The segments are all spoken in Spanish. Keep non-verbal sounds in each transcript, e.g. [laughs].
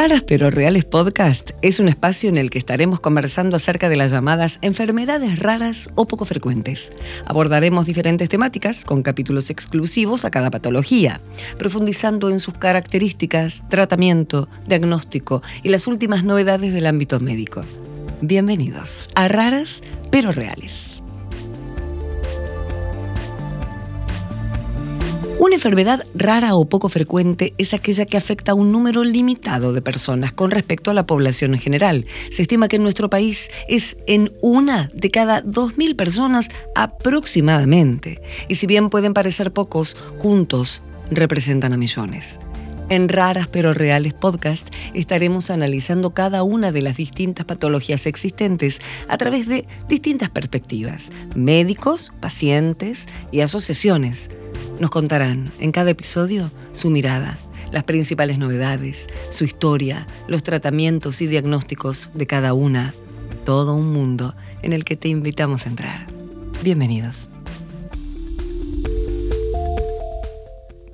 Raras pero Reales Podcast es un espacio en el que estaremos conversando acerca de las llamadas enfermedades raras o poco frecuentes. Abordaremos diferentes temáticas con capítulos exclusivos a cada patología, profundizando en sus características, tratamiento, diagnóstico y las últimas novedades del ámbito médico. Bienvenidos a Raras pero Reales. Una enfermedad rara o poco frecuente es aquella que afecta a un número limitado de personas con respecto a la población en general. Se estima que en nuestro país es en una de cada 2.000 personas aproximadamente. Y si bien pueden parecer pocos, juntos representan a millones. En Raras pero Reales Podcast estaremos analizando cada una de las distintas patologías existentes a través de distintas perspectivas, médicos, pacientes y asociaciones nos contarán en cada episodio su mirada, las principales novedades, su historia, los tratamientos y diagnósticos de cada una. Todo un mundo en el que te invitamos a entrar. Bienvenidos.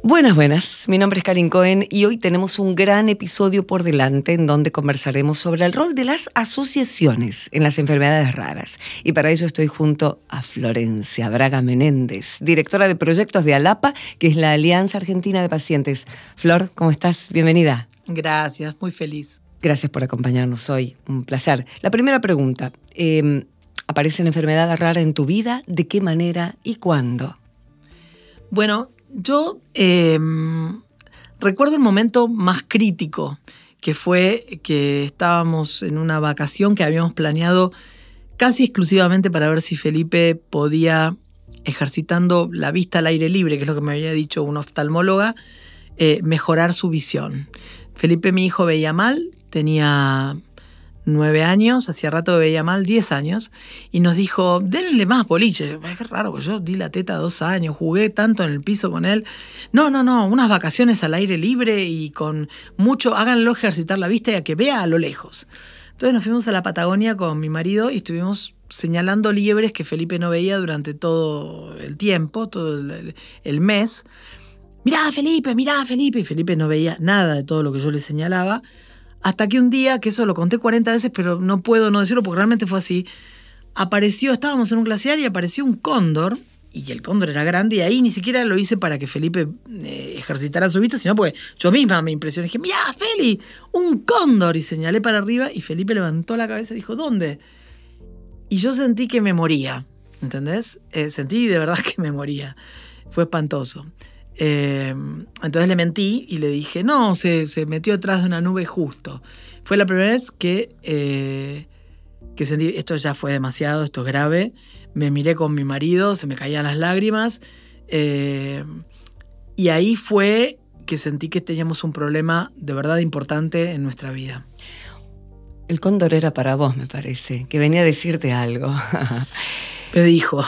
Buenas, buenas. Mi nombre es Karin Cohen y hoy tenemos un gran episodio por delante en donde conversaremos sobre el rol de las asociaciones en las enfermedades raras. Y para ello estoy junto a Florencia Braga Menéndez, directora de proyectos de ALAPA, que es la Alianza Argentina de Pacientes. Flor, ¿cómo estás? Bienvenida. Gracias, muy feliz. Gracias por acompañarnos hoy. Un placer. La primera pregunta. Eh, ¿Aparece una enfermedad rara en tu vida? ¿De qué manera y cuándo? Bueno, yo em, recuerdo el momento más crítico, que fue que estábamos en una vacación que habíamos planeado casi exclusivamente para ver si Felipe podía, ejercitando la vista al aire libre, que es lo que me había dicho una oftalmóloga, eh, mejorar su visión. Felipe, mi hijo, veía mal, tenía nueve años, hacía rato veía mal, diez años, y nos dijo, denle más boliche. Es raro, que yo di la teta dos años, jugué tanto en el piso con él. No, no, no, unas vacaciones al aire libre y con mucho, háganlo ejercitar la vista y a que vea a lo lejos. Entonces nos fuimos a la Patagonia con mi marido y estuvimos señalando liebres que Felipe no veía durante todo el tiempo, todo el, el mes. Mirá, Felipe, mirá, Felipe. Y Felipe no veía nada de todo lo que yo le señalaba. Hasta que un día, que eso lo conté 40 veces, pero no puedo no decirlo porque realmente fue así, apareció, estábamos en un glaciar y apareció un cóndor, y el cóndor era grande, y ahí ni siquiera lo hice para que Felipe eh, ejercitara su vista, sino porque yo misma me impresioné. Dije, mirá, Feli, un cóndor, y señalé para arriba, y Felipe levantó la cabeza y dijo, ¿dónde? Y yo sentí que me moría, ¿entendés? Eh, sentí de verdad [laughs] que me moría. Fue espantoso. Eh, entonces le mentí y le dije, no, se, metió atrás de una nube justo. Fue la primera vez que, eh, que sentí, esto ya fue demasiado, esto es grave. Me miré con mi marido, se me caían las lágrimas. Eh, y ahí fue que sentí que teníamos un problema de verdad importante en nuestra vida. El cóndor era para vos, me parece, que venía a decirte algo. [laughs] Me dijo,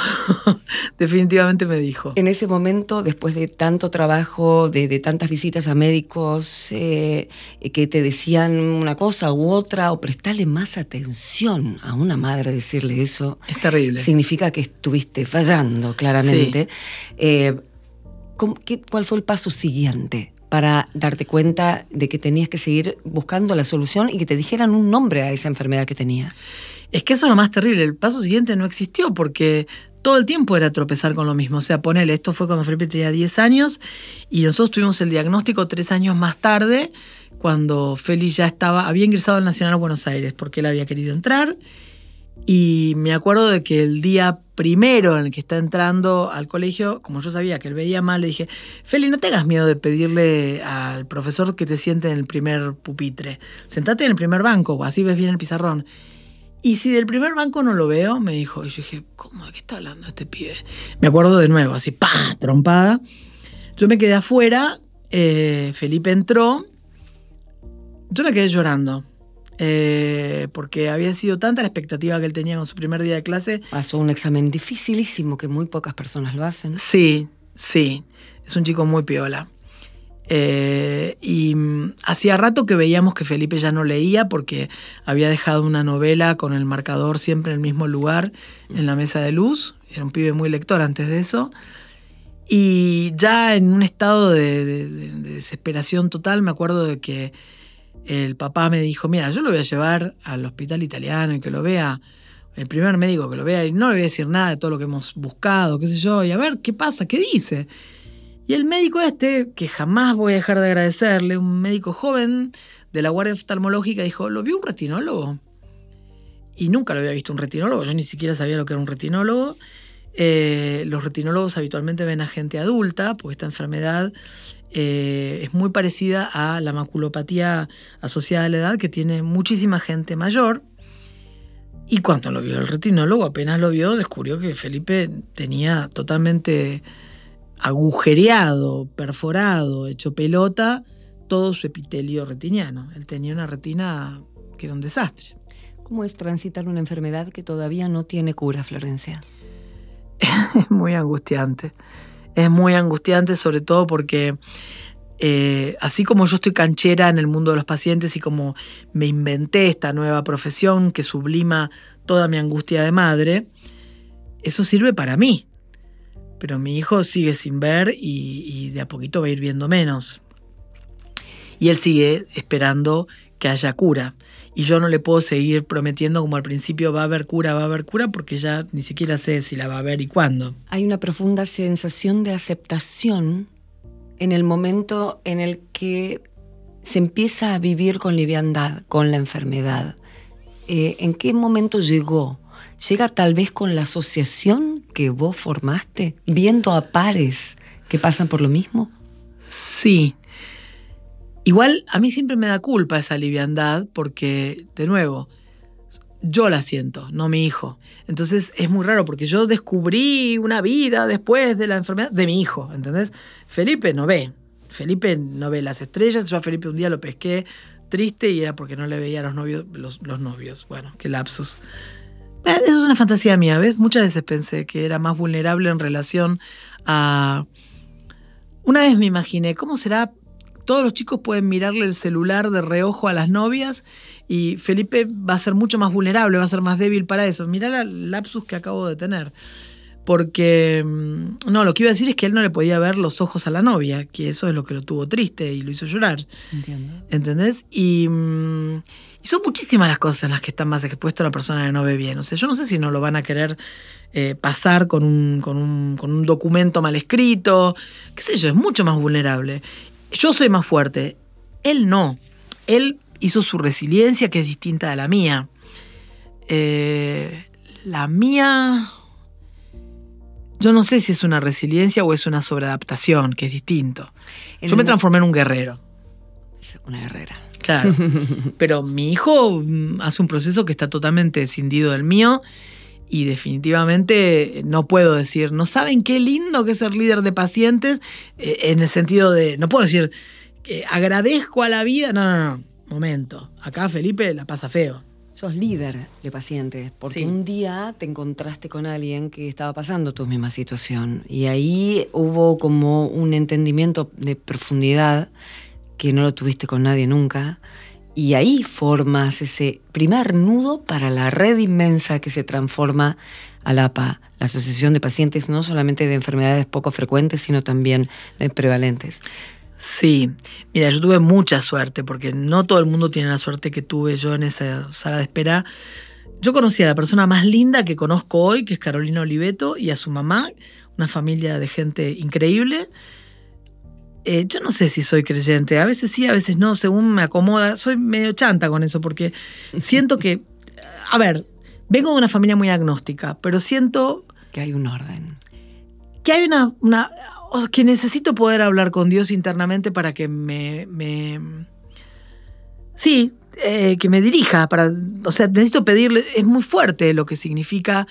[laughs] definitivamente me dijo. En ese momento, después de tanto trabajo, de, tantas visitas a médicos eh, que te decían una cosa u otra, o prestarle más atención a una madre, decirle eso. Es terrible. Significa que estuviste fallando, claramente. Eh, ¿Cuál fue el paso siguiente? Para darte cuenta de que tenías que seguir buscando la solución y que te dijeran un nombre a esa enfermedad que tenía. Es que eso es lo más terrible. El paso siguiente no existió porque todo el tiempo era tropezar con lo mismo. O sea, ponele, esto fue cuando Felipe tenía 10 años y nosotros tuvimos el diagnóstico tres años más tarde, cuando Félix ya estaba, había ingresado al Nacional Buenos Aires porque él había querido entrar. Y me acuerdo de que el día primero en el que está entrando al colegio, como yo sabía que él veía mal, le dije, Feli, no tengas miedo de pedirle al profesor que te siente en el primer pupitre. Sentate en el primer banco, así ves bien el pizarrón. Y si del primer banco no lo veo, me dijo, y yo dije, ¿cómo? ¿De qué está hablando este pibe? Me acuerdo de nuevo, así, pa, trompada. Yo me quedé afuera, eh, Felipe entró, yo me quedé llorando. Eh, porque había sido tanta la expectativa que él tenía con su primer día de clase. Pasó un examen dificilísimo que muy pocas personas lo hacen. Sí, sí. Es un chico muy piola. Eh, y mm, hacía rato que veíamos que Felipe ya no leía porque había dejado una novela con el marcador siempre en el mismo lugar, en la mesa de luz. Era un pibe muy lector antes de eso. Y ya en un estado de, desesperación total, me acuerdo de que el papá me dijo, mira, yo lo voy a llevar al hospital italiano y que lo vea el primer médico que lo vea y no le voy a decir nada de todo lo que hemos buscado, qué sé yo, y a ver qué pasa, qué dice. Y el médico este, que jamás voy a dejar de agradecerle, un médico joven de la Guardia Oftalmológica, dijo, ¿lo vio un retinólogo? Y nunca lo había visto un retinólogo, yo ni siquiera sabía lo que era un retinólogo. Eh, los retinólogos habitualmente ven a gente adulta, porque esta enfermedad eh, es muy parecida a la maculopatía asociada a la edad, que tiene muchísima gente mayor. Y cuando lo vio el retinólogo, apenas lo vio, descubrió que Felipe tenía totalmente agujereado, perforado, hecho pelota, todo su epitelio retiniano. Él tenía una retina que era un desastre. ¿Cómo es transitar una enfermedad que todavía no tiene cura, Florencia? [laughs] es muy angustiante. Es muy angustiante, sobre todo porque eh, así como yo estoy canchera en el mundo de los pacientes y como me inventé esta nueva profesión que sublima toda mi angustia de madre, eso sirve para mí. Pero mi hijo sigue sin ver y, de a poquito va a ir viendo menos. Y él sigue esperando que haya cura. Y yo no le puedo seguir prometiendo como al principio va a haber cura, va a haber cura, porque ya ni siquiera sé si la va a haber y cuándo. Hay una profunda sensación de aceptación en el momento en el que se empieza a vivir con liviandad, con la enfermedad. Eh, ¿En qué momento llegó? ¿Llega tal vez con la asociación que vos formaste, viendo a pares que pasan por lo mismo? Sí. Igual a mí siempre me da culpa esa liviandad porque, de nuevo, yo la siento, no mi hijo. Entonces es muy raro porque yo descubrí una vida después de la enfermedad de mi hijo, ¿entendés? Felipe no ve. Felipe no ve las estrellas. Yo a Felipe un día lo pesqué triste y era porque no le veía a los novios. Los, novios. Bueno, qué lapsus. Eh, eso es una fantasía mía, ¿ves? Muchas veces pensé que era más vulnerable en relación a... Una vez me imaginé, ¿cómo será todos los chicos pueden mirarle el celular de reojo a las novias y Felipe va a ser mucho más vulnerable, va a ser más débil para eso. Mirá la lapsus que acabo de tener. Porque, mm, no, lo que iba a decir es que él no le podía ver los ojos a la novia, que eso es lo que lo tuvo triste y lo hizo llorar. Entiendo. ¿Entendés? Y, mm, son muchísimas las cosas en las que está más expuesto la persona que no ve bien. O sea, yo no sé si no lo van a querer eh, pasar con un, con, un, con un documento mal escrito. Qué sé yo, es mucho más vulnerable. Yo soy más fuerte. Él no. Él hizo su resiliencia, que es distinta a la mía. Eh, la mía. Yo no sé si es una resiliencia o es una sobreadaptación, que es distinto. Yo me transformé en un guerrero. Una guerrera. Claro. [laughs] Pero mi hijo mm, hace un proceso que está totalmente escindido del mío y definitivamente no puedo decir, no saben qué lindo que es ser líder de pacientes eh, en el sentido de, no puedo decir que agradezco a la vida, no, no, no, momento, acá Felipe la pasa feo. Sos líder de pacientes, porque un día te encontraste con alguien que estaba pasando tu misma situación y ahí hubo como un entendimiento de profundidad que no lo tuviste con nadie nunca y ahí formas ese primer nudo para la red inmensa que se transforma ALAPA, la Asociación de Pacientes no solamente de enfermedades poco frecuentes, sino también de prevalentes. Sí, mira, yo tuve mucha suerte, porque no todo el mundo tiene la suerte que tuve yo en esa sala de espera. Yo conocí a la persona más linda que conozco hoy, que es Carolina Oliveto, y a su mamá, una familia de gente increíble. Eh, yo no sé si soy creyente, a veces sí, a veces no, según me acomoda. Soy medio chanta con eso porque siento que, [laughs] a ver, vengo de una familia muy agnóstica, pero siento... Que hay un orden. Que hay una... una que necesito poder hablar con Dios internamente para que me... sí, eh, que me dirija. Para, o sea, necesito pedirle... Es muy fuerte lo que significa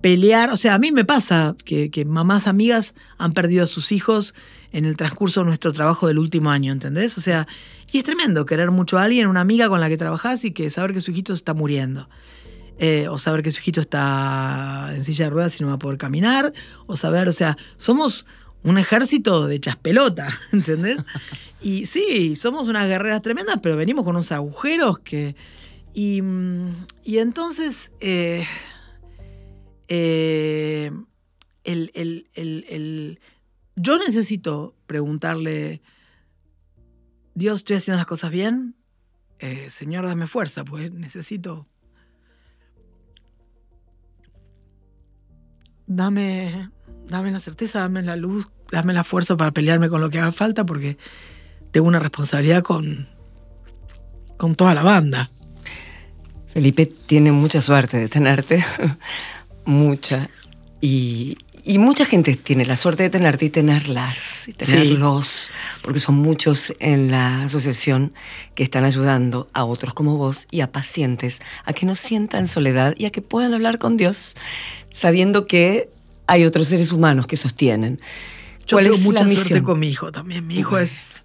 pelear. O sea, a mí me pasa que, mamás amigas han perdido a sus hijos en el transcurso de nuestro trabajo del último año, ¿entendés? O sea, y es tremendo querer mucho a alguien, una amiga con la que trabajás y que saber que su hijito está muriendo. Eh, o saber que su hijito está en silla de ruedas y no va a poder caminar, o saber, o sea, somos un ejército de chaspelota, [laughs] ¿entendés? Y sí, somos unas guerreras tremendas, pero venimos con unos agujeros que... Y, y entonces... Eh, eh, el, el, el yo necesito preguntarle, Dios, estoy haciendo las cosas bien. Eh, señor, dame fuerza, pues necesito. Dame, dame la certeza, dame la luz, dame la fuerza para pelearme con lo que haga falta, porque tengo una responsabilidad con, con toda la banda. Felipe tiene mucha suerte de tenerte, [laughs] mucha. Y, mucha gente tiene la suerte de tenerte y tenerlas, y tenerlos, porque son muchos en la asociación que están ayudando a otros como vos y a pacientes a que no sientan soledad y a que puedan hablar con Dios, sabiendo que hay otros seres humanos que sostienen. Yo tengo mucha suerte con mi hijo también. Mi hijo es.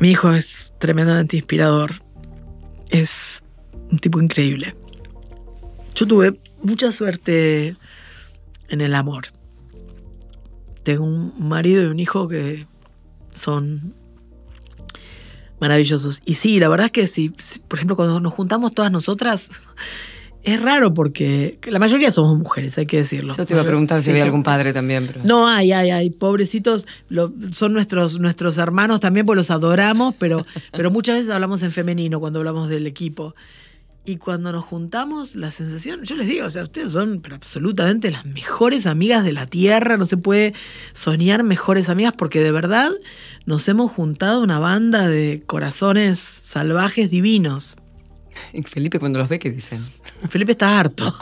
Mi hijo es tremendamente inspirador. Es un tipo increíble. Yo tuve mucha suerte en el amor. Tengo un marido y un hijo que son maravillosos. Y sí, la verdad es que si, por ejemplo, cuando nos juntamos todas nosotras, es raro porque la mayoría somos mujeres, hay que decirlo. Yo te iba a preguntar si había algún padre también. No, hay, hay, hay. Pobrecitos, son nuestros, nuestros hermanos también, pues los adoramos, pero, pero muchas veces hablamos en femenino cuando hablamos del equipo. Y cuando nos juntamos, la sensación, yo les digo, o sea, ustedes son pero absolutamente las mejores amigas de la Tierra, no se puede soñar mejores amigas porque de verdad nos hemos juntado una banda de corazones salvajes divinos. ¿Y Felipe cuando los ve qué dicen? Felipe está harto.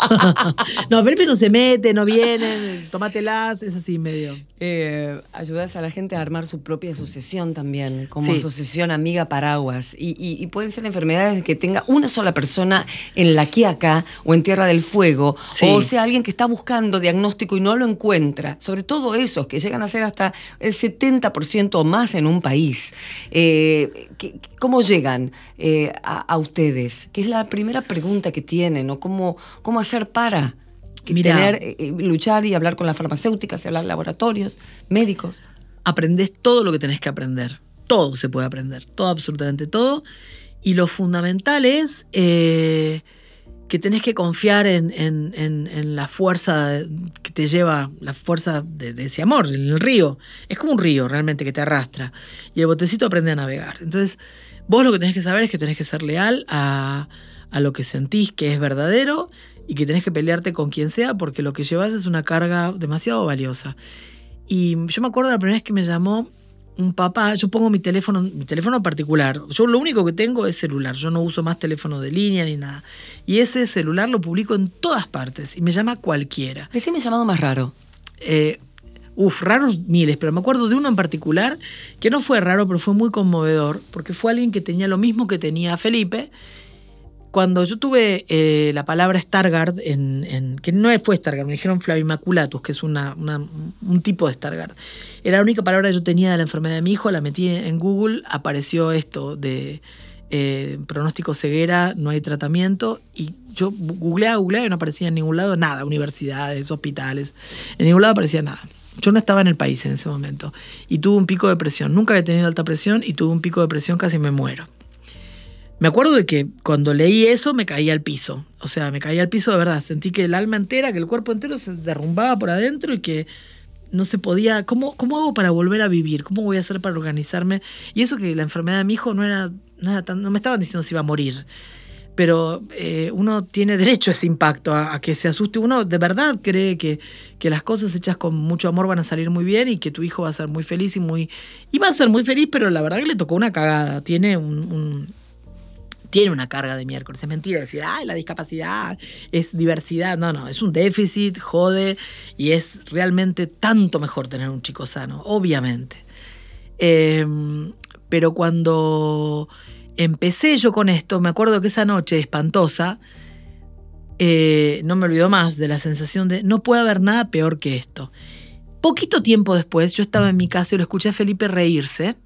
[laughs] no, Felipe no se mete, no viene, tómatelas, es así medio. Eh, ayudas a la gente a armar su propia asociación también, como asociación amiga paraguas. Y, pueden ser enfermedades que tenga una sola persona en la Quiaca o en Tierra del Fuego, o sea, alguien que está buscando diagnóstico y no lo encuentra. Sobre todo esos que llegan a ser hasta el 70% o más en un país. Eh, ¿Cómo llegan eh, a, ustedes? ¿Qué es la primera pregunta que tienen? ¿O cómo, cómo hacer para? Tener, eh, eh, luchar y hablar con las farmacéuticas, y hablar laboratorios, médicos. Aprendes todo lo que tenés que aprender. Todo se puede aprender, todo, absolutamente todo. Y lo fundamental es eh, que tenés que confiar en, la fuerza que te lleva, la fuerza de, ese amor, en el río. Es como un río realmente que te arrastra. Y el botecito aprende a navegar. Entonces, vos lo que tenés que saber es que tenés que ser leal a, a lo que sentís que es verdadero y que tenés que pelearte con quien sea porque lo que llevas es una carga demasiado valiosa. Y yo me acuerdo la primera vez que me llamó un papá, yo pongo mi teléfono, mi teléfono particular. Yo lo único que tengo es celular, yo no uso más teléfono de línea ni nada. Y ese celular lo publico en todas partes y me llama cualquiera. Decime llamado más raro. Eh, uf, raros miles, pero me acuerdo de uno en particular que no fue raro, pero fue muy conmovedor, porque fue alguien que tenía lo mismo que tenía Felipe cuando yo tuve eh, la palabra Stargard, en, que no fue Stargard, me dijeron Flavimaculatus, que es una, un tipo de Stargard. Era la única palabra que yo tenía de la enfermedad de mi hijo, la metí en Google, apareció esto de eh, pronóstico ceguera, no hay tratamiento, y yo googleaba, googleaba y no aparecía en ningún lado nada, universidades, hospitales, en ningún lado aparecía nada. Yo no estaba en el país en ese momento y tuve un pico de presión. Nunca había tenido alta presión y tuve un pico de presión, casi me muero. Me acuerdo de que cuando leí eso me caía al piso. O sea, me caía al piso de verdad. Sentí que el alma entera, que el cuerpo entero se derrumbaba por adentro y que no se podía. ¿Cómo, cómo hago para volver a vivir? ¿Cómo voy a hacer para organizarme? Y eso que la enfermedad de mi hijo no era, nada tan. No me estaban diciendo si iba a morir. Pero eh, uno tiene derecho a ese impacto, a, que se asuste. Uno de verdad cree que, que, las cosas hechas con mucho amor van a salir muy bien y que tu hijo va a ser muy feliz y muy. Y va a ser muy feliz, pero la verdad que le tocó una cagada. Tiene un tiene una carga de miércoles. Es mentira decir, ay, la discapacidad es diversidad. No, no, es un déficit, jode, y es realmente tanto mejor tener un chico sano, obviamente. Em, pero cuando empecé yo con esto, me acuerdo que esa noche espantosa, eh, no me olvido más de la sensación de no puede haber nada peor que esto. Poquito tiempo después, yo estaba en mi casa y lo escuché a Felipe reírse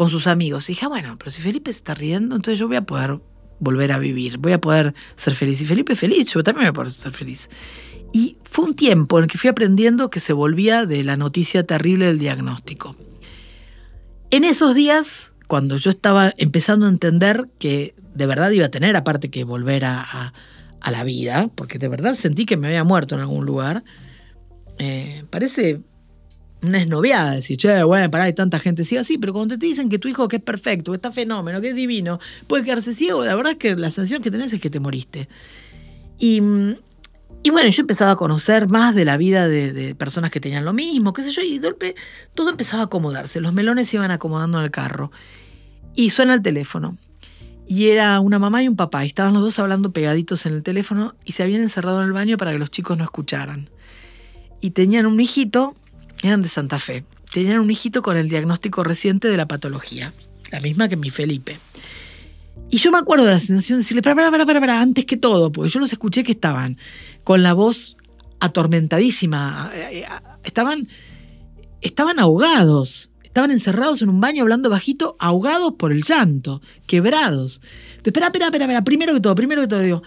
con sus amigos. Y dije, ah, bueno, pero si Felipe está riendo, entonces yo voy a poder volver a vivir, voy a poder ser feliz. Y Felipe es feliz, yo también voy a poder ser feliz. Y fue un tiempo en el que fui aprendiendo que se volvía de la noticia terrible del diagnóstico. En esos días, cuando yo estaba empezando a entender que de verdad iba a tener aparte que volver a, la vida, porque de verdad sentí que me había muerto en algún lugar, eh, parece una esnoviada, decir, che, bueno, pará, hay tanta gente ciega, sí, pero cuando te dicen que tu hijo que es perfecto, que está fenómeno, que es divino, puede quedarse ciego, la verdad es que la sensación que tenés es que te moriste. Y, y bueno, yo empezaba a conocer más de la vida de, personas que tenían lo mismo, qué sé yo, y de golpe todo empezaba a acomodarse, los melones se iban acomodando en el carro. Y suena el teléfono. Y era una mamá y un papá, y estaban los dos hablando pegaditos en el teléfono y se habían encerrado en el baño para que los chicos no escucharan. Y tenían un hijito eran de Santa Fe. Tenían un hijito con el diagnóstico reciente de la patología, la misma que mi Felipe. Y yo me acuerdo de la sensación de decirle, para, para, para, para, antes que todo, porque yo los escuché que estaban con la voz atormentadísima, eh, eh, estaban, estaban ahogados, estaban encerrados en un baño hablando bajito, ahogados por el llanto, quebrados. Entonces, espera, espera, espera, espera, primero que todo, primero que todo, digo,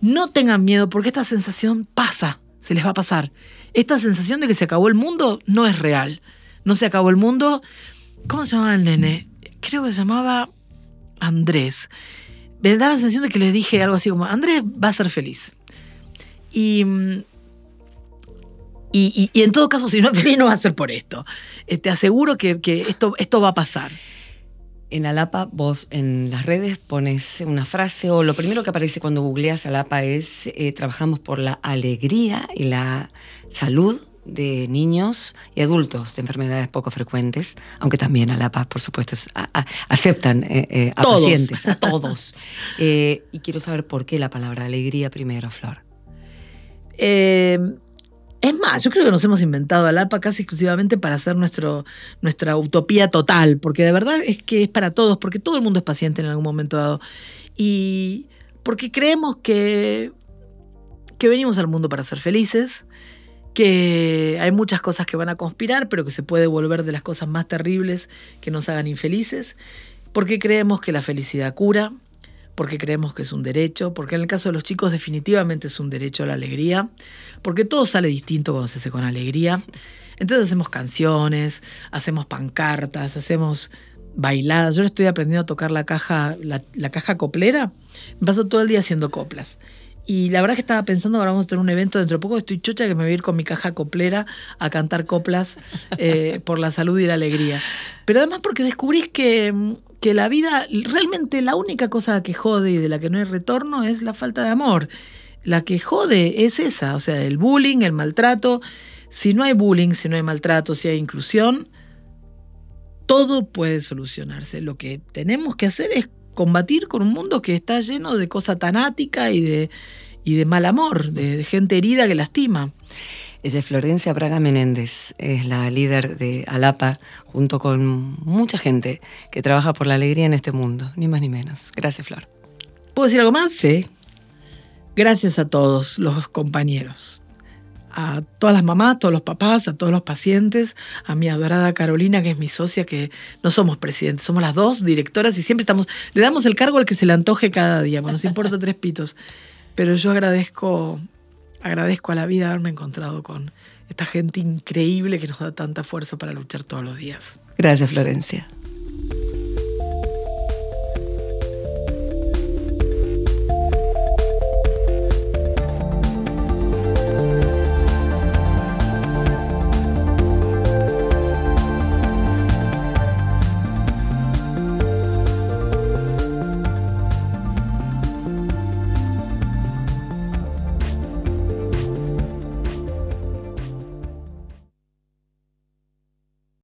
no tengan miedo porque esta sensación pasa, se les va a pasar esta sensación de que se acabó el mundo no es real. No se acabó el mundo. ¿Cómo se llamaba el nene? Creo que se llamaba Andrés. Me da la sensación de que les dije algo así como, Andrés va a ser feliz. Y, y, en todo caso, si no [laughs] es feliz, no va a ser por esto. Te aseguro que, esto, esto va a pasar. En Alapa, vos en las redes pones una frase o lo primero que aparece cuando googleas Alapa es eh, trabajamos por la alegría y la salud de niños y adultos de enfermedades poco frecuentes, aunque también Alapa, por supuesto, aceptan eh, eh, a pacientes, a [laughs] todos. y quiero saber por qué la palabra alegría primero, Flor. Es más, yo creo que nos hemos inventado al APA casi exclusivamente para hacer nuestro, nuestra utopía total, porque de verdad es que es para todos, porque todo el mundo es paciente en algún momento dado. Y porque creemos que, que venimos al mundo para ser felices, que hay muchas cosas que van a conspirar, pero que se puede volver de las cosas más terribles que nos hagan infelices, porque creemos que la felicidad cura, porque creemos que es un derecho, porque en el caso de los chicos definitivamente es un derecho a la alegría, porque todo sale distinto cuando se hace con alegría. Entonces hacemos canciones, hacemos pancartas, hacemos bailadas. Yo estoy aprendiendo a tocar la caja, la, caja coplera. Me paso todo el día haciendo coplas. Y la verdad que estaba pensando ahora vamos a tener un evento dentro de poco. Estoy chocha que me voy a ir con mi caja coplera a cantar coplas eh, por la salud y la alegría. Pero además porque descubrís que que la vida, realmente la única cosa que jode y de la que no hay retorno es la falta de amor. La que jode es esa, o sea, el bullying, el maltrato. Si no hay bullying, si no hay maltrato, si hay inclusión, todo puede solucionarse. Lo que tenemos que hacer es combatir con un mundo que está lleno de cosa tanática y de, y de mal amor, de gente herida que lastima. Ella es Florencia Braga Menéndez, es la líder de Alapa, junto con mucha gente que trabaja por la alegría en este mundo, ni más ni menos. Gracias, Flor. ¿Puedo decir algo más? Sí. Gracias a todos los compañeros, a todas las mamás, a todos los papás, a todos los pacientes, a mi adorada Carolina, que es mi socia, que no somos presidentes, somos las dos directoras y siempre estamos, le damos el cargo al que se le antoje cada día, bueno, nos importa [laughs] tres pitos. Pero yo agradezco agradezco a la vida haberme encontrado con esta gente increíble que nos da tanta fuerza para luchar todos los días. Gracias, Florencia.